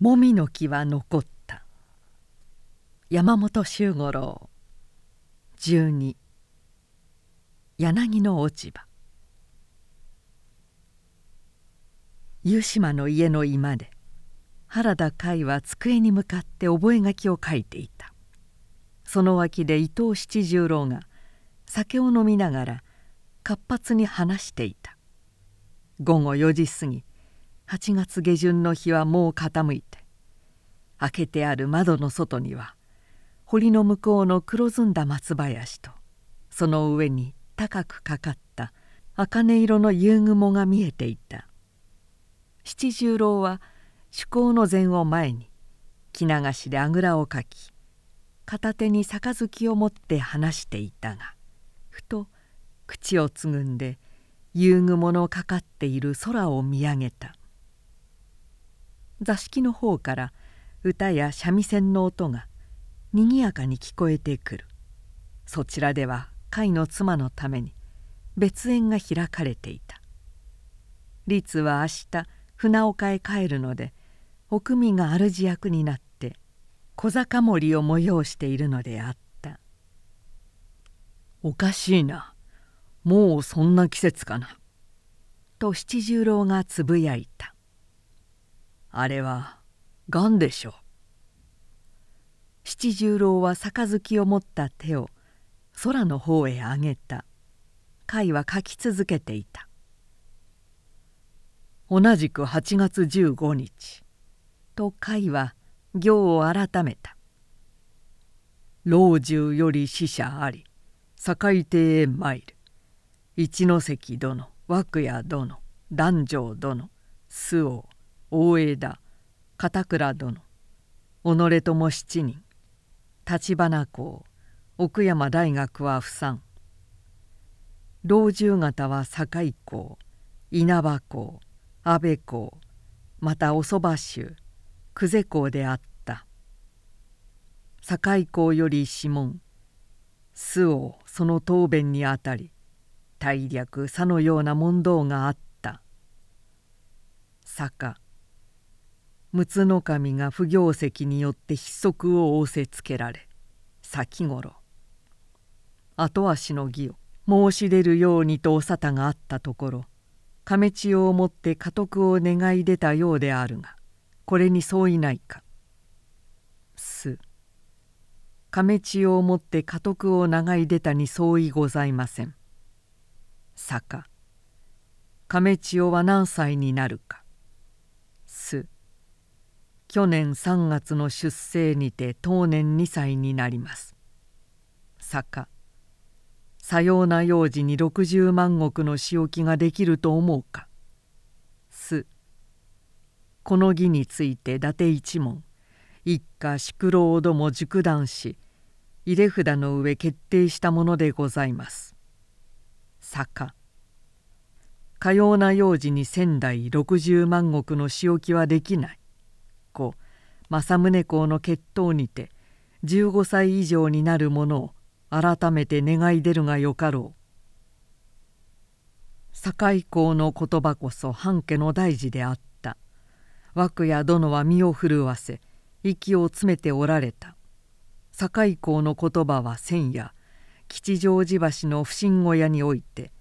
もみの木は残った。山本周五郎。12柳の落ち葉。湯島の家の居間で原田海は机に向かって覚書を書いていた。その脇で伊藤七十郎が酒を飲みながら活発に話していた。午後4時過ぎ8月下旬の日はもう傾いて開けてある窓の外には堀の向こうの黒ずんだ松林とその上に高くかかった茜色の夕雲が見えていた。七十郎は趣向の膳を前に着流しであぐらをかき片手に杯を持って話していたがふと口をつぐんで夕雲のかかっている空を見上げた。座敷の方から歌や三味線の音がにぎやかに聞こえてくる。そちらでは甲斐の妻のために別園が開かれていた。律は明日船岡へ帰るので奥見が主役になって小坂森を催しているのであった「おかしいな。もうそんな季節かな」と七十郎がつぶやいた。あれはがんでしょう。七十郎は杯を持った手を空の方へ上げた。貝は書き続けていた。同じく8月15日。と貝は行を改めた。老中より死者あり。堺邸へ参る。一関殿涌谷殿男女殿周防。大枝片倉殿己とも七人立花公奥山大学は不参。老中方は堺公稲葉公安倍公またおそば衆久世公であった。堺公より指紋周をその答弁にあたり大略さのような問答があった。坂陸奥守が不行跡によって筆足を仰せつけられ先頃後足の儀を申し出るようにとお沙汰があったところ亀千代をもって家督を願い出たようであるがこれに相違ないか。す亀千代をもって家督を願い出たに相違ございません。坂亀千代は何歳になるか。す去年3月の出生にて当年2歳になります。坂さような幼児に60万石の仕置きができると思うか。すこの儀について伊達一門一家宿老ども熟断し入れ札の上決定したものでございます。坂かような幼児に仙台60万石の仕置きはできない。子政宗公の決闘にて15歳以上になる者を改めて願い出るがよかろう。堺公の言葉こそ半家の大事であった。涌谷殿は身を震わせ息を詰めておられた。堺公の言葉は千夜吉祥寺橋の不審小屋において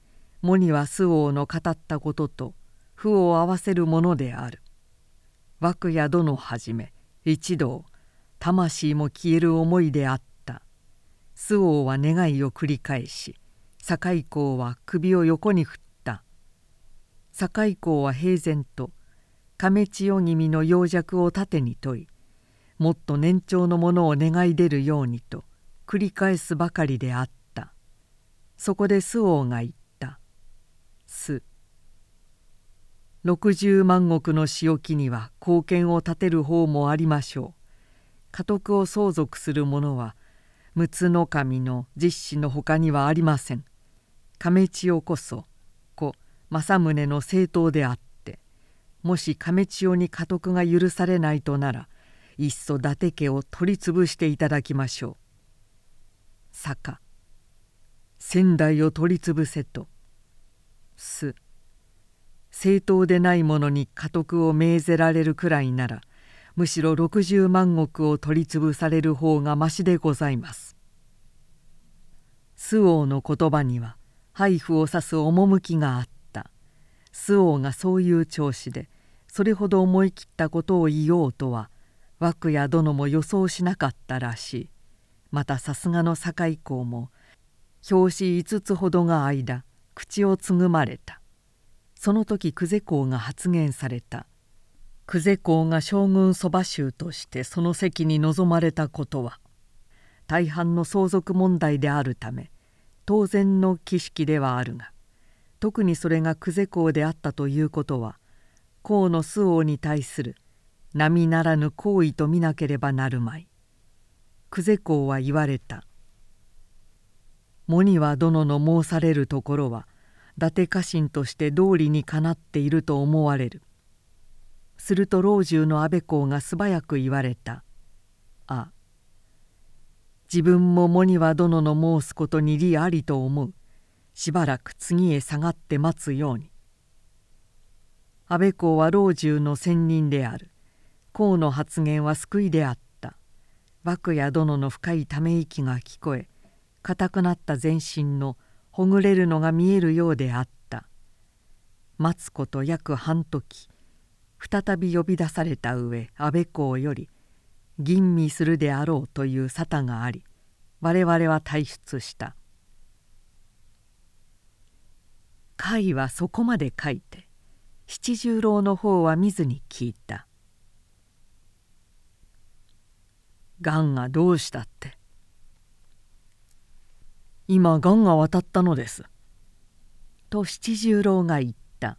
喪には周王の語ったことと負を合わせるものである。涌谷殿はじめ一同魂も消える思いであった。周王は願いを繰り返し堺公は首を横に振った。堺公は平然と亀千代君の養弱を盾に問いもっと年長のものを願い出るようにと繰り返すばかりであった。そこで周王が言った「す」60万石の仕置きには貢献を立てる方もありましょう。家督を相続する者は陸奥守の実子のほかにはありません。亀千代こそ故政宗の政党であってもし亀千代に家督が許されないとならいっそ伊達家を取り潰していただきましょう。坂仙台を取り潰せと。す正当でないものに家督を命ぜられるくらいならむしろ60万石を取り潰される方がましでございます」周王の言葉には配布を指す趣があった。周王がそういう調子でそれほど思い切ったことを言おうとは枠や殿も予想しなかったらしい。またさすがの堺公も表紙5つほどが間口をつぐまれた。その時久世公が発言された久世公が将軍そば衆としてその席に臨まれたことは大半の相続問題であるため当然の儀式ではあるが特にそれが久世公であったということは公の周王に対する並ならぬ行為と見なければなるまい。久世公は言われた「モニは殿の申されるところは達家臣として道理にかなっていると思われる」すると老中の安倍公が素早く言われた「あ自分もモニは殿の申すことに利ありと思う。しばらく次へ下がって待つように」安倍公は老中の専任である。公の発言は救いであった。幕や殿の深いため息が聞こえ硬くなった全身のほぐれるのが見えるようであった。待つこと約半時再び呼び出された上安倍公より吟味するであろうという沙汰があり我々は退出した。甲斐はそこまで書いて七十郎の方は見ずに聞いたがんがどうしたって今がんが渡ったのです」と七十郎が言った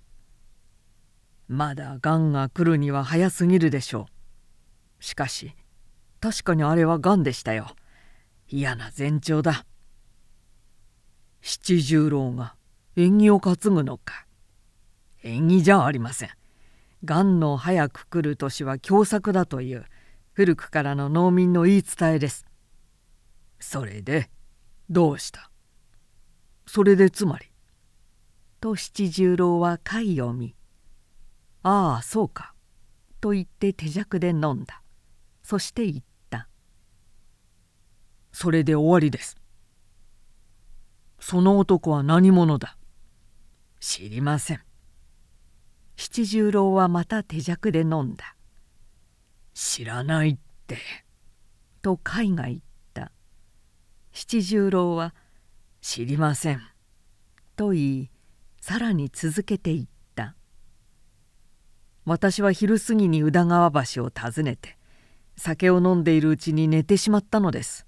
「まだがんが来るには早すぎるでしょう。しかし確かにあれはがんでしたよ。嫌な前兆だ。七十郎が縁起を担ぐのか。縁起じゃありません。がんの早く来る年は凶作だという古くからの農民の言い伝えです。それでどうした？それでつまり？と七十郎は貝を見「ああそうか」と言って手酌で飲んだ。そして言った「それで終わりです」その男は何者だ？知りません。七十郎はまた手酌で飲んだ。知らないって」と海が言った七十郎は「知りません」と言いさらに続けて言った「私は昼過ぎに宇田川橋を訪ねて酒を飲んでいるうちに寝てしまったのです。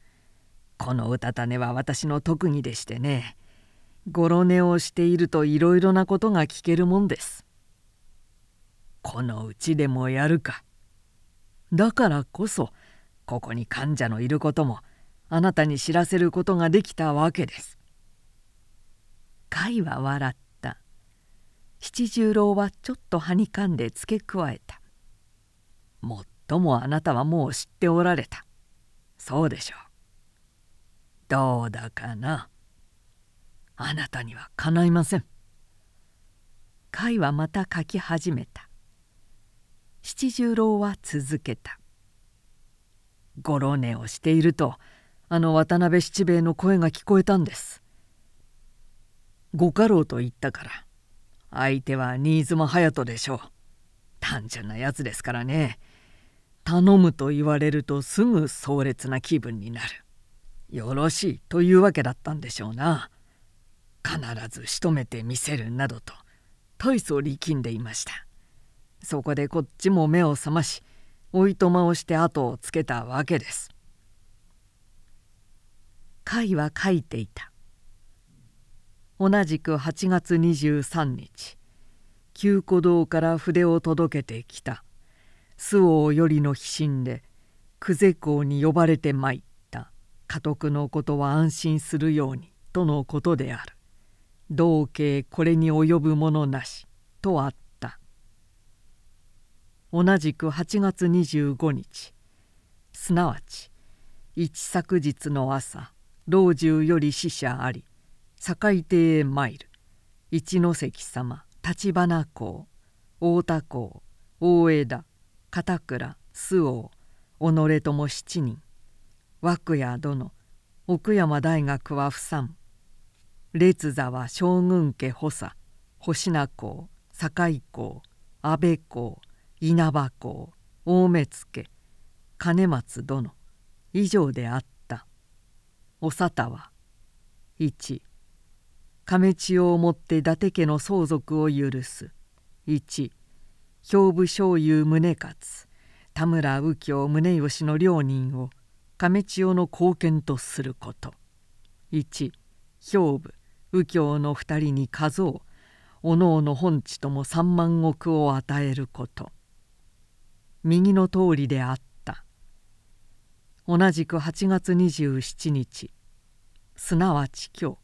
このうたた寝は私の特技でしてね。ごろ寝をしているといろいろなことが聞けるもんです。このうちでもやるか。だからこそここに患者のいることもあなたに知らせることができたわけです。甲斐は笑った。七十郎はちょっとはにかんで付け加えた「もっともあなたはもう知っておられた。そうでしょう。どうだかな。あなたにはかないません」甲斐はまた書き始めた。七十郎は続けた「ごろ寝をしているとあの渡辺七兵衛の声が聞こえたんです」「ご家老と言ったから。相手は新妻隼人でしょう。単純なやつですからね。頼むと言われるとすぐ壮烈な気分になる。よろしいというわけだったんでしょうな。必ず仕留めてみせるなどと大層力んでいました。そこでこっちも目を覚ましおいとまをして後をつけたわけです。甲は書いていた。同じく8月23日旧古道から筆を届けてきた。周王よりの飛信で久世公に呼ばれて参った。家督のことは安心するようにとのことである。同慶これに及ぶものなしとあった。同じく8月25日すなわち一昨日の朝老中より死者あり堺邸へ参る。一関様橘公太田公大枝片倉周王己とも七人。涌谷殿奥山大学は不参。列座は将軍家補佐星名公堺公安倍公稲葉公大目付金松殿以上であった。お沙汰は。1亀千代をもって伊達家の相続を許す。1兵部醤油宗勝。田村右京宗義の両人を亀千代の後見とすること。1兵部右京の二人に数を。おのおの本地とも三万石を与えること。右の通りであった。同じく8月27日。すなわち今日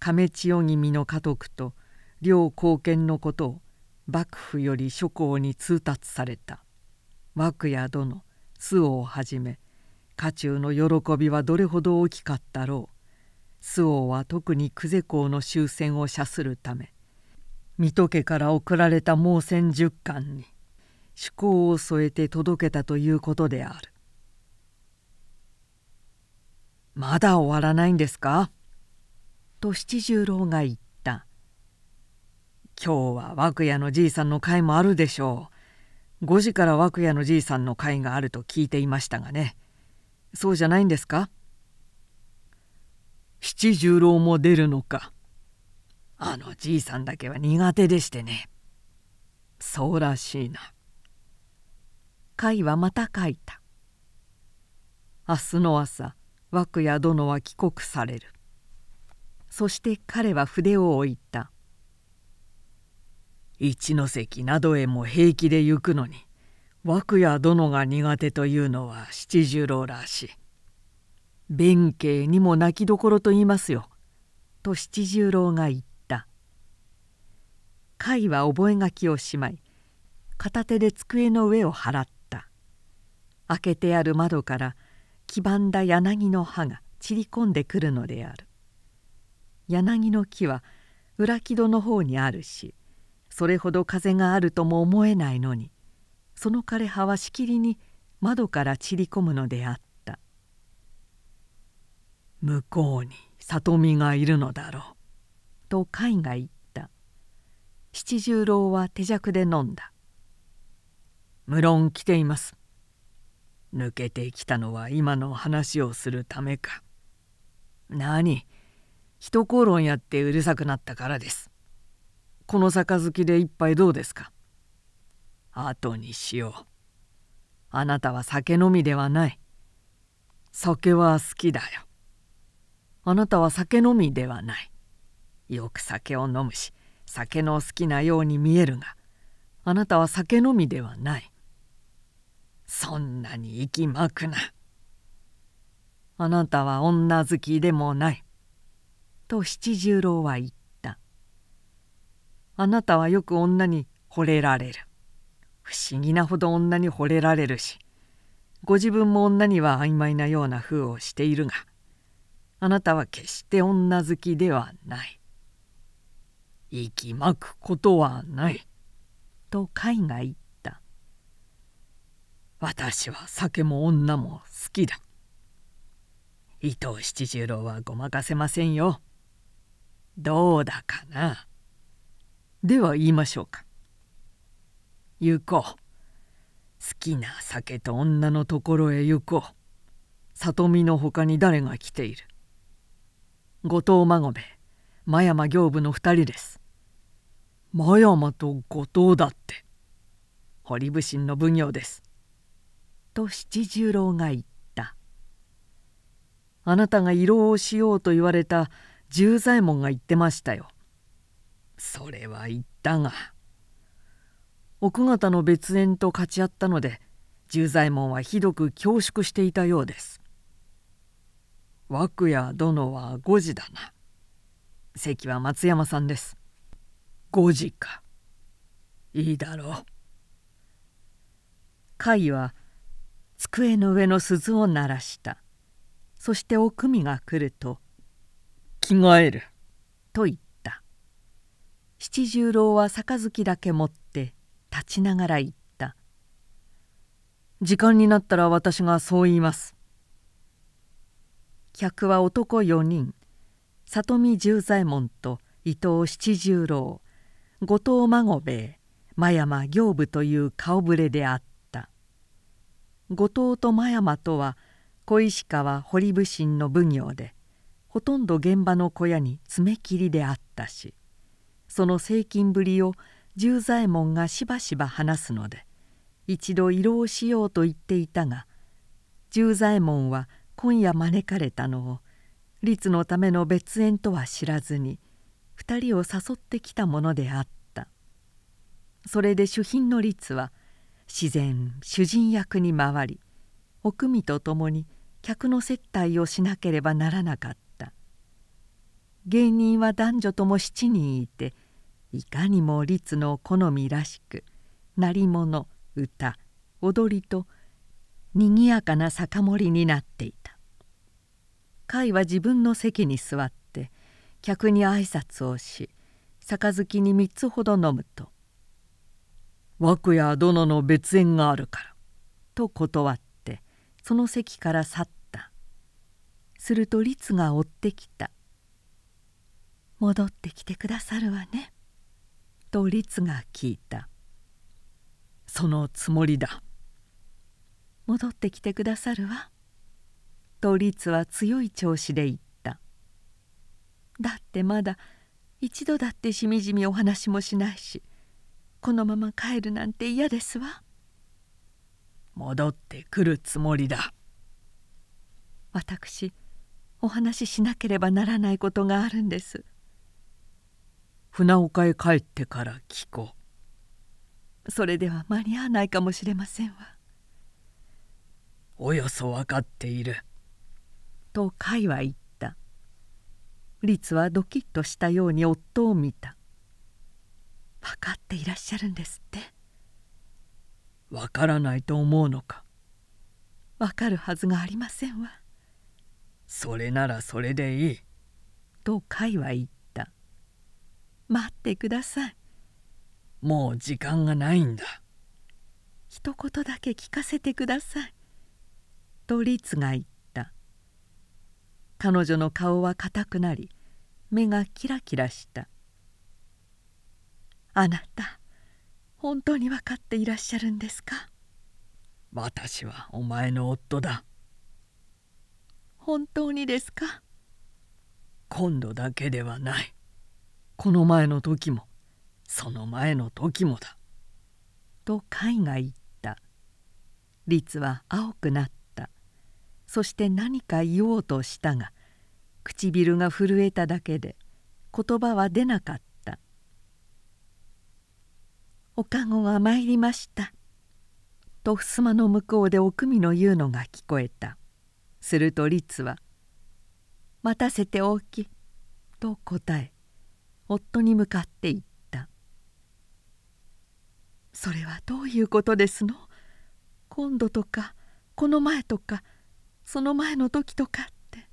亀千代君の家督と両貢献のことを幕府より諸公に通達された。涌谷殿周王をはじめ家中の喜びはどれほど大きかったろう。周王は特に久世公の終戦を謝するため水戸家から送られた毛線十巻に趣向を添えて届けたということである「まだ終わらないんですか?」と七十郎が言った「今日は涌谷のじいさんの会もあるでしょう。5時から涌谷のじいさんの会があると聞いていましたがね。そうじゃないんですか?」七十郎も出るのか。あのじいさんだけは苦手でしてね。そうらしいな。甲はまた書いた。明日の朝涌谷殿は帰国される。そして彼は筆を置いた。一関などへも平気で行くのに涌谷殿が苦手というのは七十郎らしい。弁慶にも泣きどころと言いますよ」と七十郎が言った。甲斐は覚書をしまい片手で机の上を払った。開けてある窓から黄ばんだ柳の葉が散り込んでくるのである。柳の木は裏木戸の方にあるしそれほど風があるとも思えないのにその枯れ葉はしきりに窓から散り込むのであった。向こうに里見がいるのだろう。と甲斐が言った。七十郎は手酌で飲んだ。無論来ています。抜けてきたのは今の話をするためか。何？一口論やってうるさくなったからです。この杯で一杯どうですか？後にしよう。あなたは酒飲みではない。酒は好きだよ。あなたは酒飲みではない。よく酒を飲むし酒の好きなように見えるがあなたは酒飲みではない。そんなに息巻くな。あなたは女好きでもない。と七十郎は言った。あなたはよく女に惚れられる。不思議なほど女に惚れられるしご自分も女には曖昧なような風をしているがあなたは決して女好きではない。息巻くことはない。と海が言った。私は酒も女も好きだ。伊藤七十郎はごまかせませんよ。どうだかな？では言いましょうか。行こう。好きな酒と女のところへ行こう。里見のほかに誰が来ている？後藤孫兵衛真山行部の二人です。真山と後藤だって。堀武神の奉行です。と七十郎が言ったあなたが慰労をしようと言われた十左衛門が言ってましたよ。それは言ったが奥方の別縁と勝ち合ったので十左衛門はひどく恐縮していたようです。涌谷殿は5時だな。席は松山さんです。5時か。いいだろう。甲斐は机の上の鈴を鳴らした。そしておくみが来ると着替える」と言った。七十郎は杯だけ持って立ちながら言った「時間になったら私がそう言います。客は男4人里見十左衛門と伊藤七十郎後藤孫兵衛真山行部という顔ぶれであった後藤と真山とは小石川堀部神の奉行でほとんど現場の小屋に爪切りであったしその精金ぶりを十左衛門がしばしば話すので一度慰労しようと言っていたが十左衛門は今夜招かれたのを律のための別縁とは知らずに2人を誘ってきたものであった。それで主賓の律は自然主人役に回りお組と共に客の接待をしなければならなかった。芸人は男女とも7人いていかにも律の好みらしく鳴り物歌踊りとにぎやかな酒盛りになっていた。甲斐は自分の席に座って客に挨拶をし杯に3つほど飲むと「和久屋殿の別縁があるから」と断ってその席から去った。すると律が追ってきた「戻ってきてくださるわね」と律が聞いたそのつもりだ戻ってきてくださるわと律は強い調子で言っただってまだ一度だってしみじみお話もしないしこのまま帰るなんて嫌ですわ戻ってくるつもりだ私お話ししなければならないことがあるんです船岡へ帰ってから聞こうそれでは間に合わないかもしれませんわ。およそ分かっている。と甲斐は言った。律はドキッとしたように夫を見た。分かっていらっしゃるんですって。分からないと思うのか。分かるはずがありませんわ。それならそれでいい。と甲斐は言った。待ってください。もう時間がないんだ一言だけ聞かせてください」と律が言った彼女の顔は硬くなり目がキラキラした「あなた本当に分かっていらっしゃるんですか?」私はお前の夫だ。本当にですか？今度だけではない。この前の時もその前の時もだ」と甲斐が言った。律は青くなった。そして何か言おうとしたが唇が震えただけで言葉は出なかった「おかごが参りました」と襖の向こうでおくみの言うのが聞こえた。すると律は「待たせておき」と答え夫に向かって言った。それはどういうことですの？今度とかこの前とかその前の時とかって。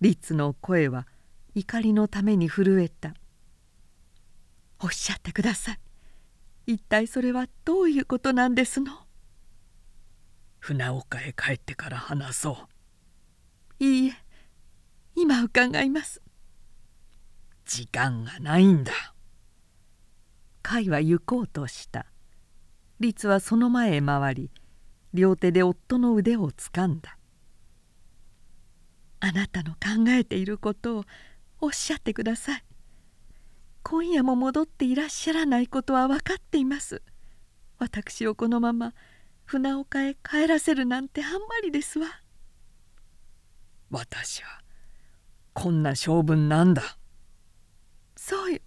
律の声は怒りのために震えた。おっしゃってください。一体それはどういうことなんですの？船岡へ帰ってから話そう。いいえ今伺います。時間がないんだ。甲斐は行こうとした。律はその前へ回り両手で夫の腕をつかんだ。あなたの考えていることをおっしゃってください今夜も戻っていらっしゃらないことは分かっています。私をこのまま船岡へ帰らせるなんてあんまりですわ。私はこんな性分なんだ。そうよ。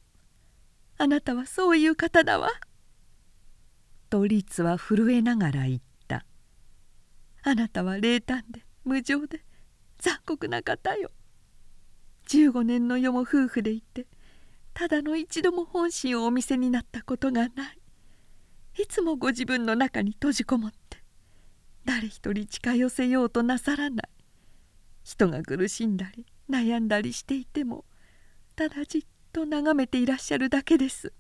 あなたはそういう方だわ」と律は震えながら言った「あなたは冷淡で無情で残酷な方よ」15年の世も夫婦でいてただの一度も本心をお見せになったことがない。いつもご自分の中に閉じこもって誰一人近寄せようとなさらない。人が苦しんだり悩んだりしていてもただじっと眺めていらっしゃるだけです。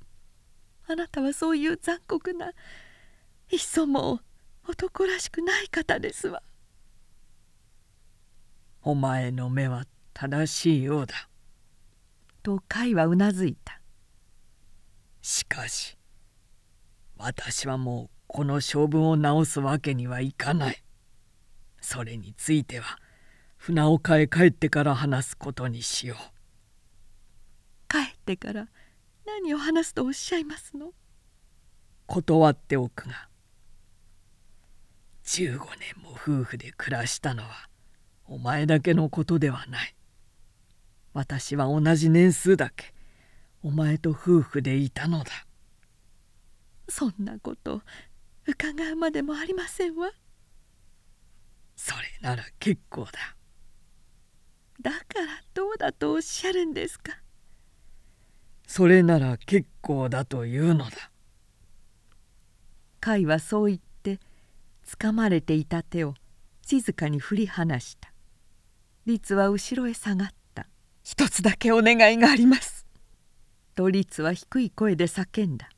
あなたはそういう残酷ないっそも男らしくない方ですわ。お前の目は正しいようだ。と甲斐はうなずいた。しかし私はもうこの性分を直すわけにはいかない。それについては船岡へ帰ってから話すことにしよう。帰ってから何を話すとおっしゃいますの？断っておくが15年も夫婦で暮らしたのはお前だけのことではない私は同じ年数だけお前と夫婦でいたのだ。そんなこと伺うまでもありませんわ。それなら結構だ。だからどうだとおっしゃるんですか？それなら結構だというのだ。甲斐はそう言ってつかまれていた手を静かに振り離した。律は後ろへ下がった「一つだけお願いがあります」と律は低い声で叫んだ。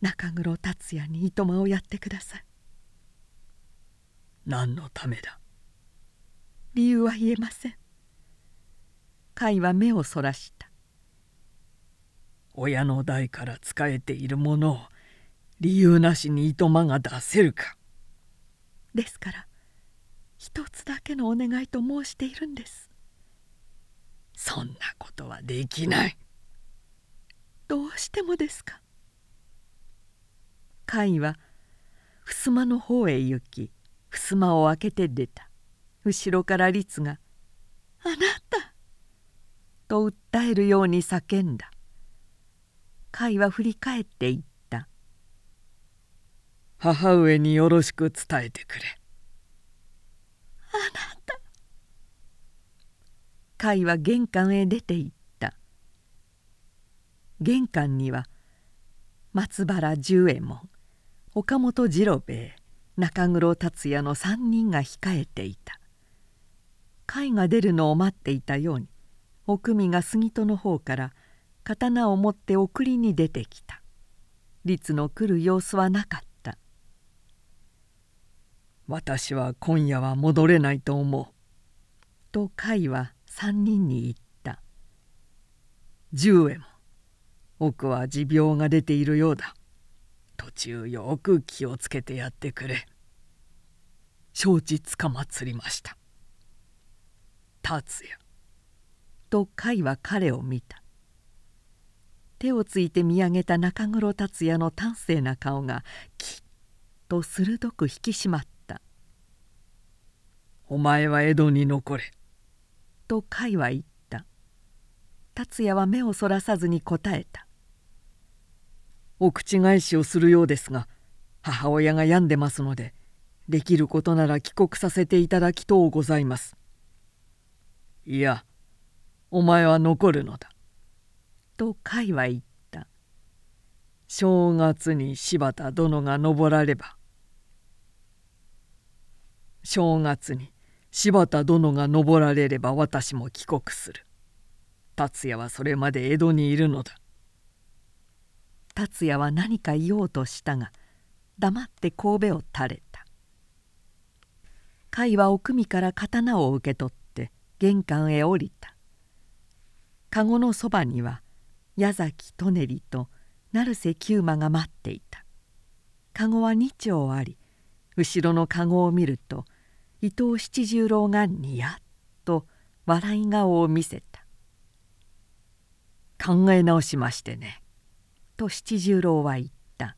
中黒達也に糸間をやってください。何のためだ？理由は言えません。甲斐は目をそらした。親の代から仕えているものを理由なしに糸間が出せるか？ですから一つだけのお願いと申しているんです。そんなことはできない。どうしてもですか。甲斐は襖の方へ行き襖を開けて出た。後ろから律が「あなた!」と訴えるように叫んだ。甲斐は振り返って言った「母上によろしく伝えてくれ」なた甲斐は玄関へ出て行った。玄関には松原十右衛門岡本次郎兵衛中黒達也の3人が控えていた。甲斐が出るのを待っていたようにおくみが杉戸の方から刀を持って送りに出てきた。律の来る様子はなかった「私は今夜は戻れないと思う」と甲斐は3人に言った「十右衛門奥は持病が出ているようだ。途中よく気をつけてやってくれ。承知つかまつりました。達也。と甲斐は彼を見た。手をついて見上げた中黒達也の端正な顔がきっと鋭く引き締まった「お前は江戸に残れ」と甲斐は言った。達也は目をそらさずに答えた「お口返しをするようですが母親が病んでますのでできることなら帰国させていただきとうございます」いやお前は残るのだ。と甲斐は言った。正月に柴田殿が登られば正月に柴田殿が登られれば私も帰国する。達也はそれまで江戸にいるのだ。達也は何か言おうとしたが黙って神戸を垂れた。甲斐は奥みから刀を受け取って玄関へ降りた。籠のそばには矢崎舎人と成瀬久馬が待っていた。籠は2丁あり後ろの籠を見ると伊藤七十郎がニヤッと笑い顔を見せた「考え直しましてね」と七十郎は言った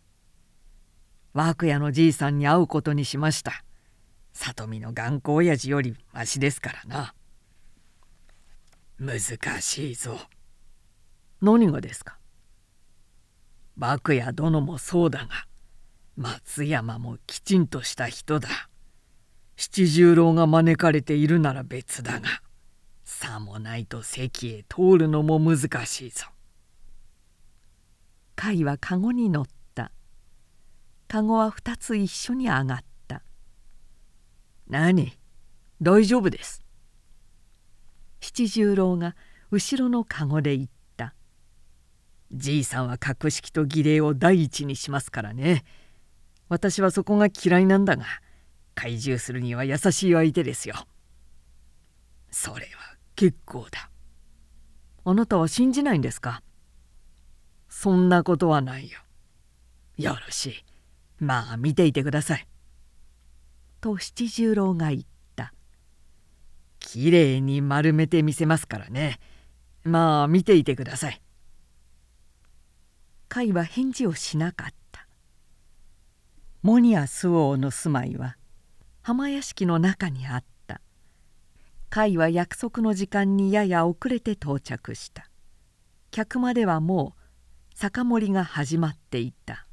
「和久屋のじいさんに会うことにしました」「里見の頑固親父よりましですからな」難しいぞ。何がですか？幕屋殿もそうだが松山もきちんとした人だ。七十郎が招かれているなら別だがさもないと席へ通るのも難しいぞ。甲斐は籠に乗った。籠は二つ一緒に上がった。何？大丈夫です。七十郎が後ろの籠で言った。じいさんは格式と儀礼を第一にしますからね。私はそこが嫌いなんだが懐柔するには優しい相手ですよ。それは結構だ。あなたは信じないんですか？そんなことはないよ。よろしい。まあ見ていてください。と七十郎が言った。きれいに丸めてみせますからね。まあ見ていてください。甲斐は返事をしなかった。モニアス王の住まいは浜屋敷の中にあった。甲斐は約束の時間にやや遅れて到着した。客間ではもう酒盛りが始まっていた。